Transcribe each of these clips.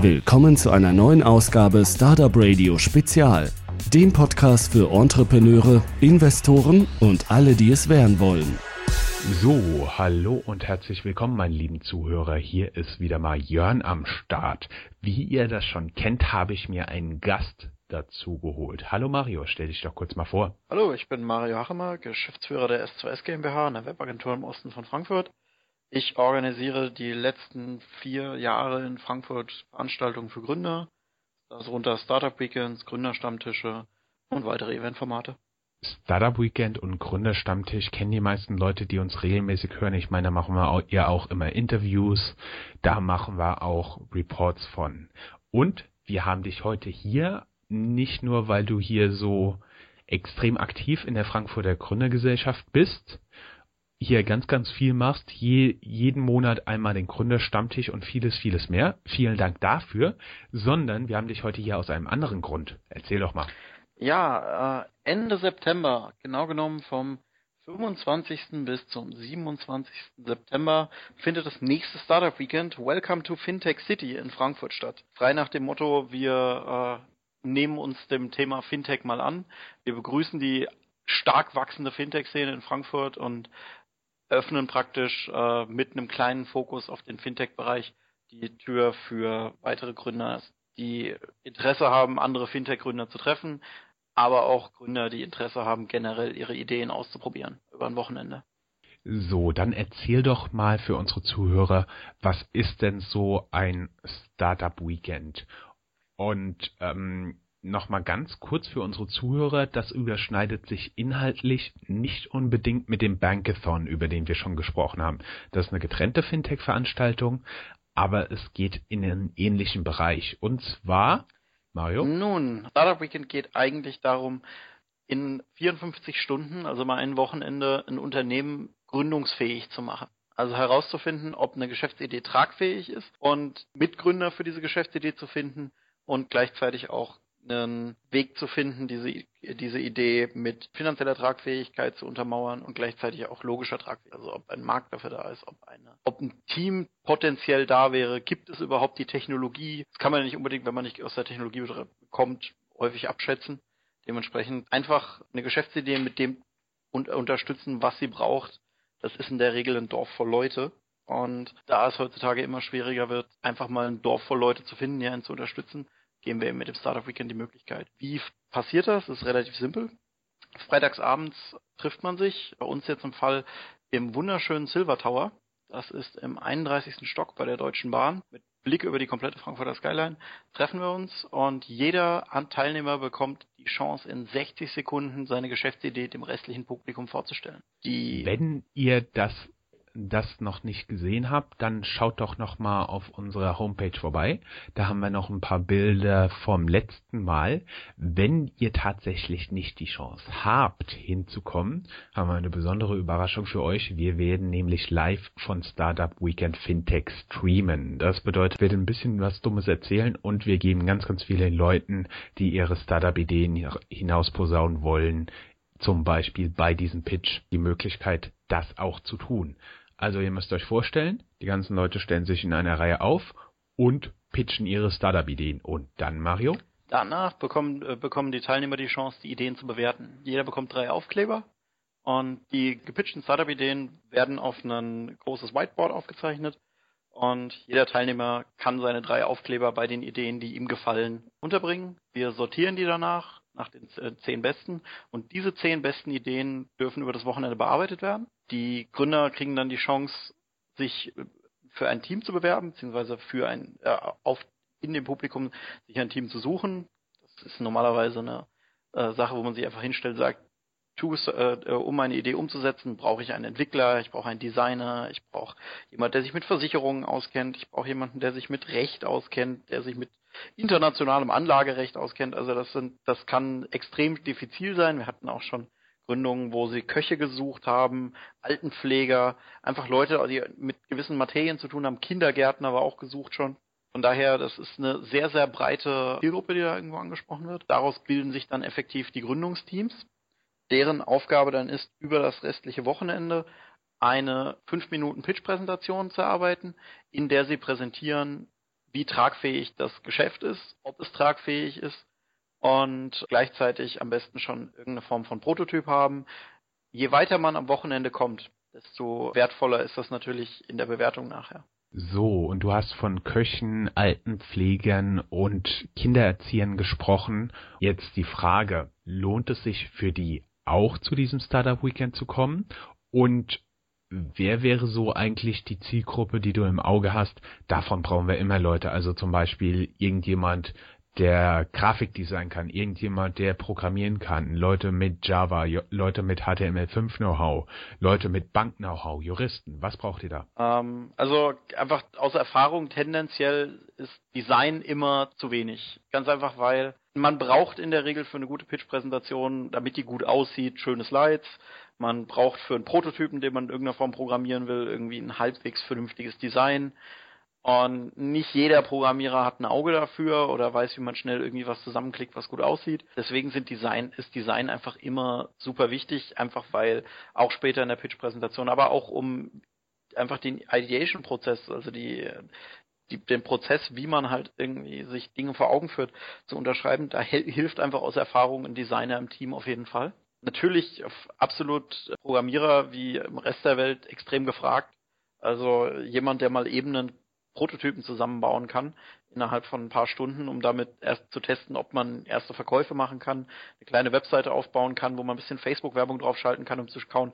Willkommen zu einer neuen Ausgabe Startup Radio Spezial, dem Podcast für Entrepreneure, Investoren und alle, die es werden wollen. So, hallo und herzlich willkommen, meine lieben Zuhörer. Hier ist wieder mal Jörn am Start. Wie ihr das schon kennt, habe ich mir einen Gast dazu geholt. Hallo Mario, stell dich doch kurz mal vor. Hallo, ich bin Mario Hachemer, Geschäftsführer der S2S GmbH, einer Webagentur im Osten von Frankfurt. Ich organisiere die letzten vier Jahre in Frankfurt Veranstaltungen für Gründer, darunter Startup Weekends, Gründerstammtische und weitere Eventformate. Startup Weekend und Gründerstammtisch kennen die meisten Leute, die uns regelmäßig hören. Ich meine, da machen wir auch, ja auch immer Interviews, da machen wir auch Reports von. Und wir haben dich heute hier nicht nur, weil du hier so extrem aktiv in der Frankfurter Gründergesellschaft bist, hier ganz, ganz viel machst, je, jeden Monat einmal den Gründerstammtisch und vieles, vieles mehr. Vielen Dank dafür, sondern wir haben dich heute hier aus einem anderen Grund. Erzähl doch mal. Ja, äh, Ende September, genau genommen vom 25. bis zum 27. September findet das nächste Startup Weekend Welcome to Fintech City in Frankfurt statt. Frei nach dem Motto, wir äh, nehmen uns dem Thema Fintech mal an. Wir begrüßen die stark wachsende Fintech-Szene in Frankfurt und öffnen praktisch äh, mit einem kleinen Fokus auf den Fintech-Bereich die Tür für weitere Gründer, die Interesse haben, andere Fintech-Gründer zu treffen, aber auch Gründer, die Interesse haben, generell ihre Ideen auszuprobieren über ein Wochenende. So, dann erzähl doch mal für unsere Zuhörer, was ist denn so ein Startup Weekend? Und ähm, nochmal ganz kurz für unsere Zuhörer, das überschneidet sich inhaltlich nicht unbedingt mit dem Bankathon, über den wir schon gesprochen haben. Das ist eine getrennte Fintech-Veranstaltung, aber es geht in einen ähnlichen Bereich. Und zwar Mario? Nun, Startup Weekend geht eigentlich darum, in 54 Stunden, also mal ein Wochenende, ein Unternehmen gründungsfähig zu machen. Also herauszufinden, ob eine Geschäftsidee tragfähig ist und Mitgründer für diese Geschäftsidee zu finden und gleichzeitig auch einen Weg zu finden, diese, diese Idee mit finanzieller Tragfähigkeit zu untermauern und gleichzeitig auch logischer Tragfähigkeit. Also ob ein Markt dafür da ist, ob eine, ob ein Team potenziell da wäre, gibt es überhaupt die Technologie? Das kann man nicht unbedingt, wenn man nicht aus der Technologie kommt, häufig abschätzen. Dementsprechend einfach eine Geschäftsidee mit dem und unterstützen, was sie braucht. Das ist in der Regel ein Dorf voll Leute. Und da es heutzutage immer schwieriger wird, einfach mal ein Dorf voll Leute zu finden, die einen zu unterstützen, geben wir mit dem Startup Weekend die Möglichkeit. Wie passiert das? Das ist relativ simpel. Freitagsabends trifft man sich, bei uns jetzt im Fall im wunderschönen Silver Tower. Das ist im 31. Stock bei der Deutschen Bahn. Mit Blick über die komplette Frankfurter Skyline treffen wir uns und jeder Teilnehmer bekommt die Chance, in 60 Sekunden seine Geschäftsidee dem restlichen Publikum vorzustellen. Die Wenn ihr das das noch nicht gesehen habt, dann schaut doch noch mal auf unserer Homepage vorbei. Da haben wir noch ein paar Bilder vom letzten Mal. Wenn ihr tatsächlich nicht die Chance habt, hinzukommen, haben wir eine besondere Überraschung für euch. Wir werden nämlich live von Startup Weekend Fintech streamen. Das bedeutet, wir werden ein bisschen was Dummes erzählen und wir geben ganz, ganz vielen Leuten, die ihre Startup-Ideen hinaus posaunen wollen, zum Beispiel bei diesem Pitch die Möglichkeit, das auch zu tun. Also ihr müsst euch vorstellen, die ganzen Leute stellen sich in einer Reihe auf und pitchen ihre Startup-Ideen. Und dann, Mario? Danach bekommen, äh, bekommen die Teilnehmer die Chance, die Ideen zu bewerten. Jeder bekommt drei Aufkleber und die gepitchten Startup-Ideen werden auf ein großes Whiteboard aufgezeichnet und jeder Teilnehmer kann seine drei Aufkleber bei den Ideen, die ihm gefallen, unterbringen. Wir sortieren die danach nach den äh, zehn besten. Und diese zehn besten Ideen dürfen über das Wochenende bearbeitet werden. Die Gründer kriegen dann die Chance, sich für ein Team zu bewerben, beziehungsweise für ein, äh, auf, in dem Publikum sich ein Team zu suchen. Das ist normalerweise eine äh, Sache, wo man sich einfach hinstellt, sagt, tu äh, äh, um meine Idee umzusetzen, brauche ich einen Entwickler, ich brauche einen Designer, ich brauche jemanden, der sich mit Versicherungen auskennt, ich brauche jemanden, der sich mit Recht auskennt, der sich mit internationalem Anlagerecht auskennt. Also das sind, das kann extrem diffizil sein. Wir hatten auch schon Gründungen, wo sie Köche gesucht haben, Altenpfleger, einfach Leute, die mit gewissen Materien zu tun haben. Kindergärtner war auch gesucht schon. Von daher, das ist eine sehr, sehr breite Zielgruppe, die da irgendwo angesprochen wird. Daraus bilden sich dann effektiv die Gründungsteams, deren Aufgabe dann ist, über das restliche Wochenende eine 5 Minuten Pitch-Präsentation zu erarbeiten, in der sie präsentieren, wie tragfähig das Geschäft ist, ob es tragfähig ist und gleichzeitig am besten schon irgendeine Form von Prototyp haben. Je weiter man am Wochenende kommt, desto wertvoller ist das natürlich in der Bewertung nachher. So, und du hast von Köchen, Altenpflegern und Kindererziehern gesprochen. Jetzt die Frage, lohnt es sich für die auch zu diesem Startup Weekend zu kommen? Und wer wäre so eigentlich die Zielgruppe, die du im Auge hast? Davon brauchen wir immer Leute. Also zum Beispiel irgendjemand, der Grafikdesign kann, irgendjemand, der programmieren kann, Leute mit Java, Leute mit HTML5 Know-how, Leute mit Bank Know-how, Juristen. Was braucht ihr da? Ähm, also einfach aus Erfahrung tendenziell ist Design immer zu wenig. Ganz einfach, weil man braucht in der Regel für eine gute Pitch-Präsentation, damit die gut aussieht, schöne Slides. Man braucht für einen Prototypen, den man in irgendeiner Form programmieren will, irgendwie ein halbwegs vernünftiges Design. Und nicht jeder Programmierer hat ein Auge dafür oder weiß, wie man schnell irgendwie was zusammenklickt, was gut aussieht. Deswegen sind Design, ist Design einfach immer super wichtig, einfach weil auch später in der Pitch-Präsentation, aber auch um einfach den Ideation-Prozess, also die, die, den Prozess, wie man halt irgendwie sich Dinge vor Augen führt, zu unterschreiben, da hilft einfach aus Erfahrung ein Designer im Team auf jeden Fall. Natürlich absolut Programmierer wie im Rest der Welt extrem gefragt. Also jemand, der mal eben einen Prototypen zusammenbauen kann innerhalb von ein paar Stunden, um damit erst zu testen, ob man erste Verkäufe machen kann, eine kleine Webseite aufbauen kann, wo man ein bisschen Facebook-Werbung draufschalten kann, um zu schauen,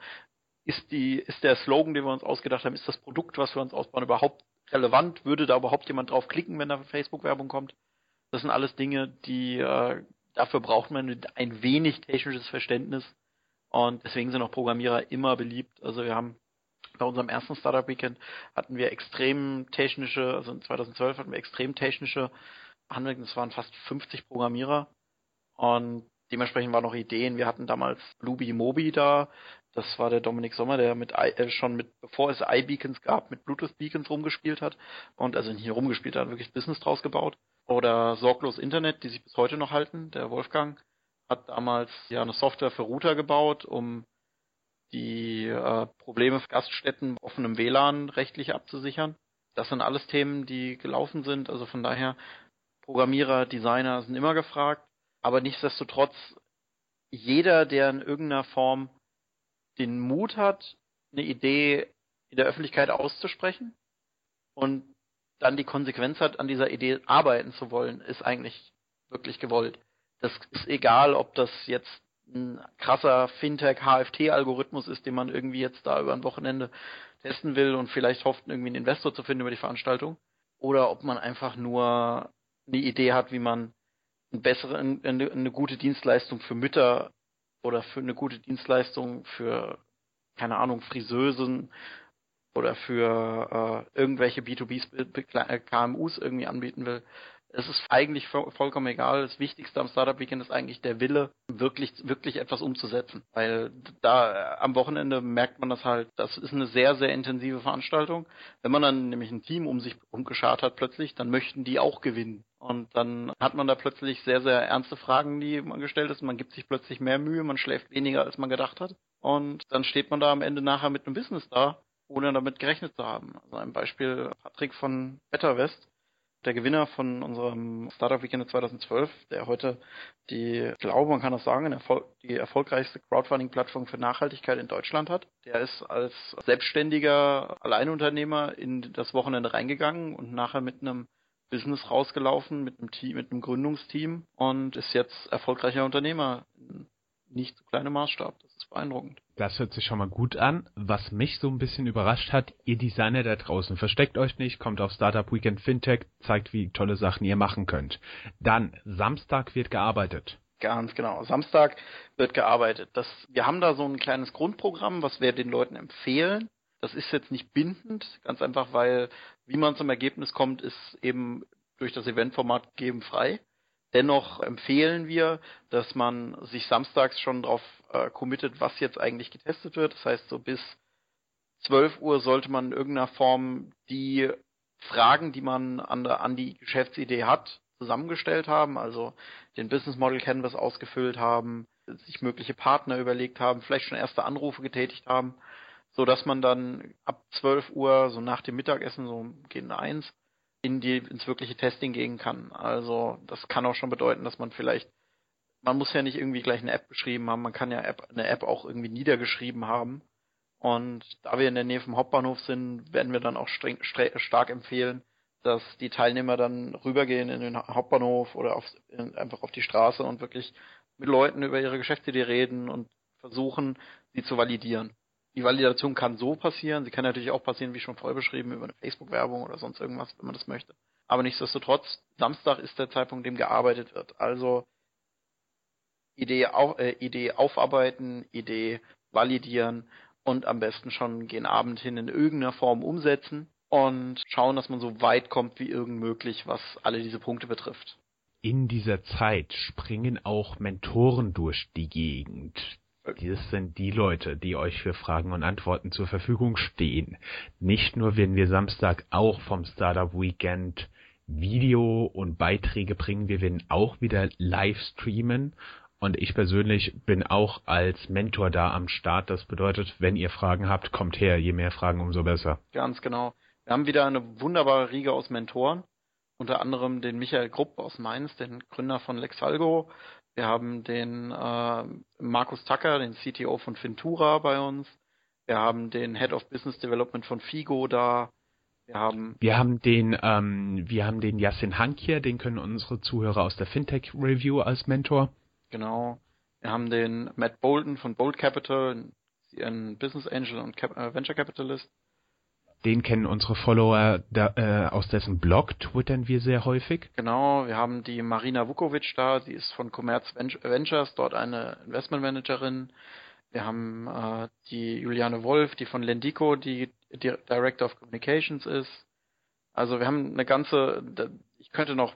ist die, ist der Slogan, den wir uns ausgedacht haben, ist das Produkt, was wir uns ausbauen, überhaupt relevant? Würde da überhaupt jemand drauf klicken, wenn da Facebook-Werbung kommt? Das sind alles Dinge, die äh, dafür braucht man ein wenig technisches Verständnis und deswegen sind auch Programmierer immer beliebt. Also wir haben bei unserem ersten Startup Weekend hatten wir extrem technische, also in 2012 hatten wir extrem technische Handlungen, es waren fast 50 Programmierer und dementsprechend waren noch Ideen. Wir hatten damals Blueby Mobi da, das war der Dominik Sommer, der mit äh, schon mit, bevor es iBeacons gab, mit Bluetooth-Beacons rumgespielt hat und also nicht rumgespielt hat, wirklich Business draus gebaut. Oder Sorglos Internet, die sich bis heute noch halten. Der Wolfgang hat damals ja eine Software für Router gebaut, um die äh, Probleme für Gaststätten offenem WLAN rechtlich abzusichern. Das sind alles Themen, die gelaufen sind. Also von daher, Programmierer, Designer sind immer gefragt. Aber nichtsdestotrotz, jeder, der in irgendeiner Form den Mut hat, eine Idee in der Öffentlichkeit auszusprechen und dann die Konsequenz hat, an dieser Idee arbeiten zu wollen, ist eigentlich wirklich gewollt. Das ist egal, ob das jetzt ein krasser Fintech-HFT-Algorithmus ist, den man irgendwie jetzt da über ein Wochenende testen will und vielleicht hofft, irgendwie einen Investor zu finden über die Veranstaltung. Oder ob man einfach nur eine Idee hat, wie man eine bessere, eine, eine gute Dienstleistung für Mütter oder für eine gute Dienstleistung für, keine Ahnung, Friseusen oder für äh, irgendwelche B2B KMUs irgendwie anbieten will es ist eigentlich vollkommen egal. Das Wichtigste am Startup Weekend ist eigentlich der Wille, wirklich, wirklich etwas umzusetzen. Weil da äh, am Wochenende merkt man das halt, das ist eine sehr, sehr intensive Veranstaltung. Wenn man dann nämlich ein Team um sich umgeschart hat plötzlich, dann möchten die auch gewinnen. Und dann hat man da plötzlich sehr, sehr ernste Fragen, die man gestellt ist. Man gibt sich plötzlich mehr Mühe, man schläft weniger, als man gedacht hat. Und dann steht man da am Ende nachher mit einem Business da, ohne damit gerechnet zu haben. Also ein Beispiel Patrick von Better West der Gewinner von unserem Startup Weekend 2012, der heute die, ich glaube, man kann das sagen, die erfolgreichste Crowdfunding-Plattform für Nachhaltigkeit in Deutschland hat. Der ist als selbstständiger Alleinunternehmer in das Wochenende reingegangen und nachher mit einem Business rausgelaufen, mit einem Team, mit einem Gründungsteam und ist jetzt erfolgreicher Unternehmer in nicht zu kleinem Maßstab. Das ist beeindruckend. Das hört sich schon mal gut an. Was mich so ein bisschen überrascht hat, ihr Designer da draußen, versteckt euch nicht, kommt auf Startup Weekend Fintech, zeigt, wie tolle Sachen ihr machen könnt. Dann, Samstag wird gearbeitet. Ganz genau. Samstag wird gearbeitet. Das, wir haben da so ein kleines Grundprogramm, was wir den Leuten empfehlen. Das ist jetzt nicht bindend, ganz einfach, weil wie man zum Ergebnis kommt, ist eben durch das Eventformat gegeben frei. Dennoch empfehlen wir, dass man sich samstags schon darauf äh, committet, was jetzt eigentlich getestet wird. Das heißt, so bis 12 Uhr sollte man in irgendeiner Form die Fragen, die man an, der, an die Geschäftsidee hat, zusammengestellt haben, also den Business Model Canvas ausgefüllt haben, sich mögliche Partner überlegt haben, vielleicht schon erste Anrufe getätigt haben, so dass man dann ab 12 Uhr, so nach dem Mittagessen, so gegen eins, in die, ins wirkliche Testing gehen kann. Also das kann auch schon bedeuten, dass man vielleicht, man muss ja nicht irgendwie gleich eine App geschrieben haben, man kann ja App, eine App auch irgendwie niedergeschrieben haben. Und da wir in der Nähe vom Hauptbahnhof sind, werden wir dann auch streng, stark empfehlen, dass die Teilnehmer dann rübergehen in den Hauptbahnhof oder auf, in, einfach auf die Straße und wirklich mit Leuten über ihre Geschäftsidee reden und versuchen, sie zu validieren. Die Validation kann so passieren, sie kann natürlich auch passieren, wie schon vorher beschrieben, über eine Facebook-Werbung oder sonst irgendwas, wenn man das möchte. Aber nichtsdestotrotz, Samstag ist der Zeitpunkt, dem gearbeitet wird. Also Idee, auf, äh, Idee aufarbeiten, Idee validieren und am besten schon gen Abend hin in irgendeiner Form umsetzen und schauen, dass man so weit kommt wie irgend möglich, was alle diese Punkte betrifft. In dieser Zeit springen auch Mentoren durch die Gegend. Das sind die Leute, die euch für Fragen und Antworten zur Verfügung stehen. Nicht nur werden wir Samstag auch vom Startup Weekend Video und Beiträge bringen, wir werden auch wieder live streamen und ich persönlich bin auch als Mentor da am Start. Das bedeutet, wenn ihr Fragen habt, kommt her. Je mehr Fragen, umso besser. Ganz genau. Wir haben wieder eine wunderbare Riege aus Mentoren. Unter anderem den Michael Grupp aus Mainz, den Gründer von Lexalgo. Wir haben den äh, Markus Tucker, den CTO von Fintura bei uns. Wir haben den Head of Business Development von Figo da. Wir haben, wir haben den, ähm, wir haben den Yassin Hank hier, den können unsere Zuhörer aus der Fintech Review als Mentor. Genau. Wir haben den Matt Bolton von Bold Capital, ein Business Angel und Cap äh, Venture Capitalist. Den kennen unsere Follower da, äh, aus dessen Blog, twittern wir sehr häufig. Genau, wir haben die Marina Vukovic da, sie ist von Commerz Ventures, dort eine Investmentmanagerin. Wir haben äh, die Juliane Wolf, die von Lendico, die Director of Communications ist. Also wir haben eine ganze, ich könnte noch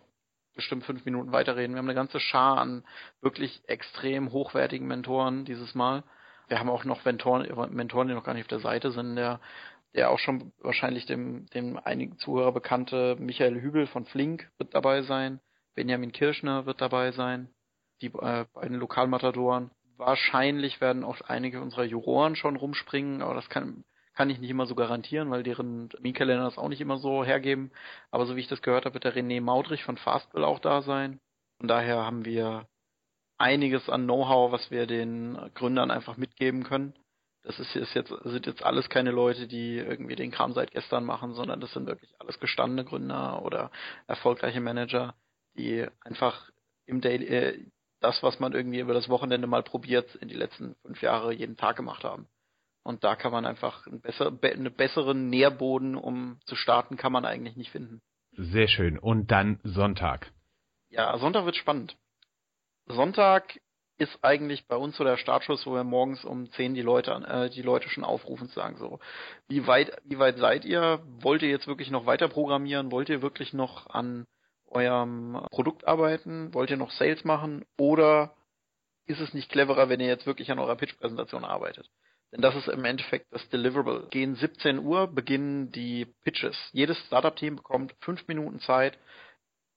bestimmt fünf Minuten weiterreden. Wir haben eine ganze Schar an wirklich extrem hochwertigen Mentoren dieses Mal. Wir haben auch noch Mentoren, Mentoren, die noch gar nicht auf der Seite sind. Der der auch schon wahrscheinlich dem, dem einigen Zuhörer bekannte Michael Hübel von Flink wird dabei sein, Benjamin Kirschner wird dabei sein, die äh, beiden Lokalmatadoren. Wahrscheinlich werden auch einige unserer Juroren schon rumspringen, aber das kann, kann ich nicht immer so garantieren, weil deren Terminkalender das auch nicht immer so hergeben. Aber so wie ich das gehört habe, wird der René Maudrich von Fastbill auch da sein. Von daher haben wir einiges an Know-how, was wir den Gründern einfach mitgeben können das ist, ist jetzt, sind jetzt alles keine Leute, die irgendwie den Kram seit gestern machen, sondern das sind wirklich alles gestandene Gründer oder erfolgreiche Manager, die einfach im Daily, äh, das, was man irgendwie über das Wochenende mal probiert, in die letzten fünf Jahre jeden Tag gemacht haben. Und da kann man einfach einen, besser, einen besseren Nährboden, um zu starten, kann man eigentlich nicht finden. Sehr schön. Und dann Sonntag. Ja, Sonntag wird spannend. Sonntag ist eigentlich bei uns so der Startschuss, wo wir morgens um 10 die Leute äh, die Leute schon aufrufen und sagen so, wie weit wie weit seid ihr? Wollt ihr jetzt wirklich noch weiter programmieren? Wollt ihr wirklich noch an eurem Produkt arbeiten? Wollt ihr noch Sales machen oder ist es nicht cleverer, wenn ihr jetzt wirklich an eurer Pitch-Präsentation arbeitet? Denn das ist im Endeffekt das Deliverable. Gegen 17 Uhr beginnen die Pitches. Jedes Startup-Team bekommt fünf Minuten Zeit,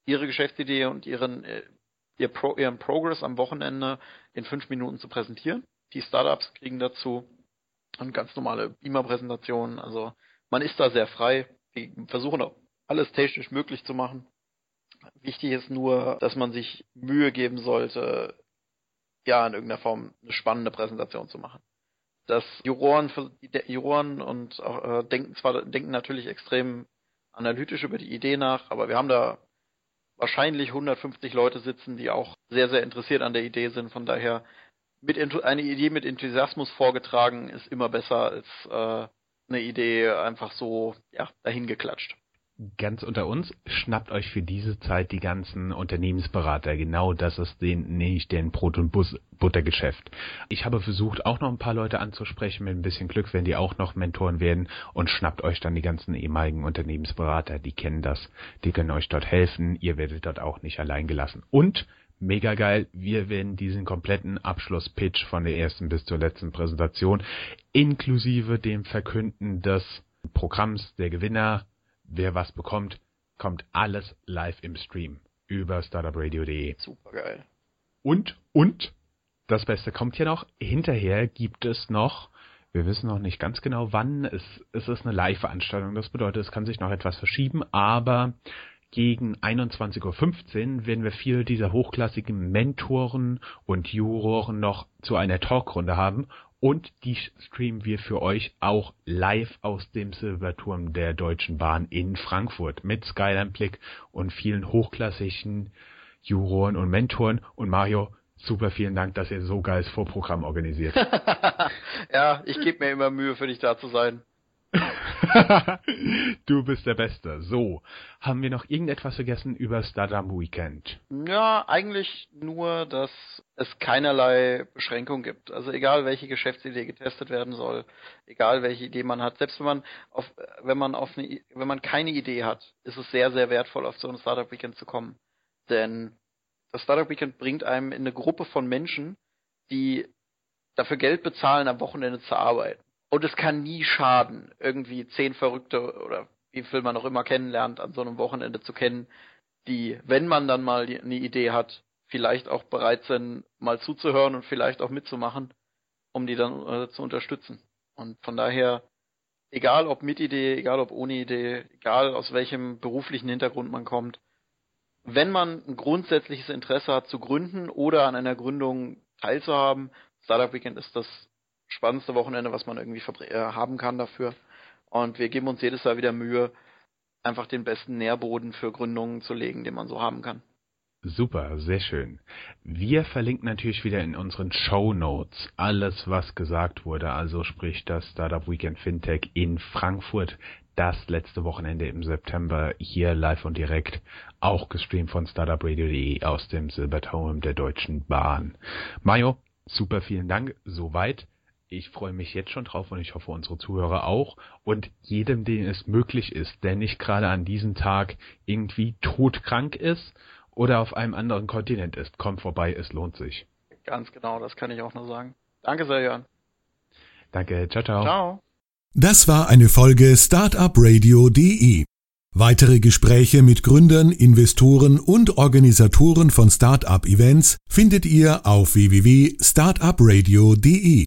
ihre Geschäftsidee und ihren äh, ihr Pro, ihren Progress am Wochenende in fünf Minuten zu präsentieren. Die Startups kriegen dazu eine ganz normale Beamer-Präsentation. Also man ist da sehr frei. Wir versuchen auch alles technisch möglich zu machen. Wichtig ist nur, dass man sich Mühe geben sollte, ja, in irgendeiner Form eine spannende Präsentation zu machen. Das Juroren, Juroren und äh, denken zwar denken natürlich extrem analytisch über die Idee nach, aber wir haben da wahrscheinlich 150 Leute sitzen, die auch sehr, sehr interessiert an der Idee sind. Von daher, mit eine Idee mit Enthusiasmus vorgetragen ist immer besser als äh, eine Idee einfach so ja, dahin geklatscht ganz unter uns, schnappt euch für diese Zeit die ganzen Unternehmensberater. Genau das ist den, nicht den Brot- und Bus Buttergeschäft. Ich habe versucht, auch noch ein paar Leute anzusprechen. Mit ein bisschen Glück wenn die auch noch Mentoren werden. Und schnappt euch dann die ganzen ehemaligen Unternehmensberater. Die kennen das. Die können euch dort helfen. Ihr werdet dort auch nicht allein gelassen. Und mega geil. Wir werden diesen kompletten Abschlusspitch von der ersten bis zur letzten Präsentation inklusive dem Verkünden des Programms der Gewinner wer was bekommt, kommt alles live im Stream über startupradio.de. Super geil. Und, und, das Beste kommt hier noch, hinterher gibt es noch Wir wissen noch nicht ganz genau, wann. Es, es ist eine Live-Veranstaltung. Das bedeutet, es kann sich noch etwas verschieben, aber gegen 21.15 Uhr werden wir viele dieser hochklassigen Mentoren und Juroren noch zu einer Talkrunde haben und die streamen wir für euch auch live aus dem Silberturm der Deutschen Bahn in Frankfurt mit Skyline-Blick und vielen hochklassigen Juroren und Mentoren. Und Mario, super vielen Dank, dass ihr so geiles Vorprogramm organisiert. ja, ich gebe mir immer Mühe, für dich da zu sein. du bist der Beste. So, haben wir noch irgendetwas vergessen über Stardom Weekend? Ja, eigentlich nur, dass es keinerlei Beschränkung gibt. Also egal welche Geschäftsidee getestet werden soll, egal welche Idee man hat, selbst wenn man auf, wenn man auf eine, wenn man keine Idee hat, ist es sehr, sehr wertvoll, auf so ein Startup Weekend zu kommen. Denn das Startup Weekend bringt einem in eine Gruppe von Menschen, die dafür Geld bezahlen, am Wochenende zu arbeiten. Und es kann nie schaden, irgendwie zehn Verrückte oder wie viel man auch immer kennenlernt, an so einem Wochenende zu kennen, die, wenn man dann mal eine Idee hat, vielleicht auch bereit sind, mal zuzuhören und vielleicht auch mitzumachen, um die dann äh, zu unterstützen. Und von daher, egal ob mit Idee, egal ob ohne Idee, egal aus welchem beruflichen Hintergrund man kommt, wenn man ein grundsätzliches Interesse hat zu gründen oder an einer Gründung teilzuhaben, Startup Weekend ist das spannendste Wochenende, was man irgendwie äh, haben kann dafür. Und wir geben uns jedes Jahr wieder Mühe, einfach den besten Nährboden für Gründungen zu legen, den man so haben kann. Super, sehr schön. Wir verlinken natürlich wieder in unseren Show Notes alles, was gesagt wurde. Also sprich das Startup Weekend Fintech in Frankfurt, das letzte Wochenende im September hier live und direkt, auch gestreamt von startupradio.de aus dem Silberturm der Deutschen Bahn. Mario, super vielen Dank, soweit ich freue mich jetzt schon drauf und ich hoffe unsere Zuhörer auch und jedem, dem es möglich ist, der nicht gerade an diesem Tag irgendwie todkrank ist oder auf einem anderen Kontinent ist, kommt vorbei, es lohnt sich. Ganz genau, das kann ich auch nur sagen. Danke sehr, Jörn. Danke, ciao, ciao. Ciao. Das war eine Folge Startupradio.de. Weitere Gespräche mit Gründern, Investoren und Organisatoren von Startup-Events findet ihr auf www.startupradio.de.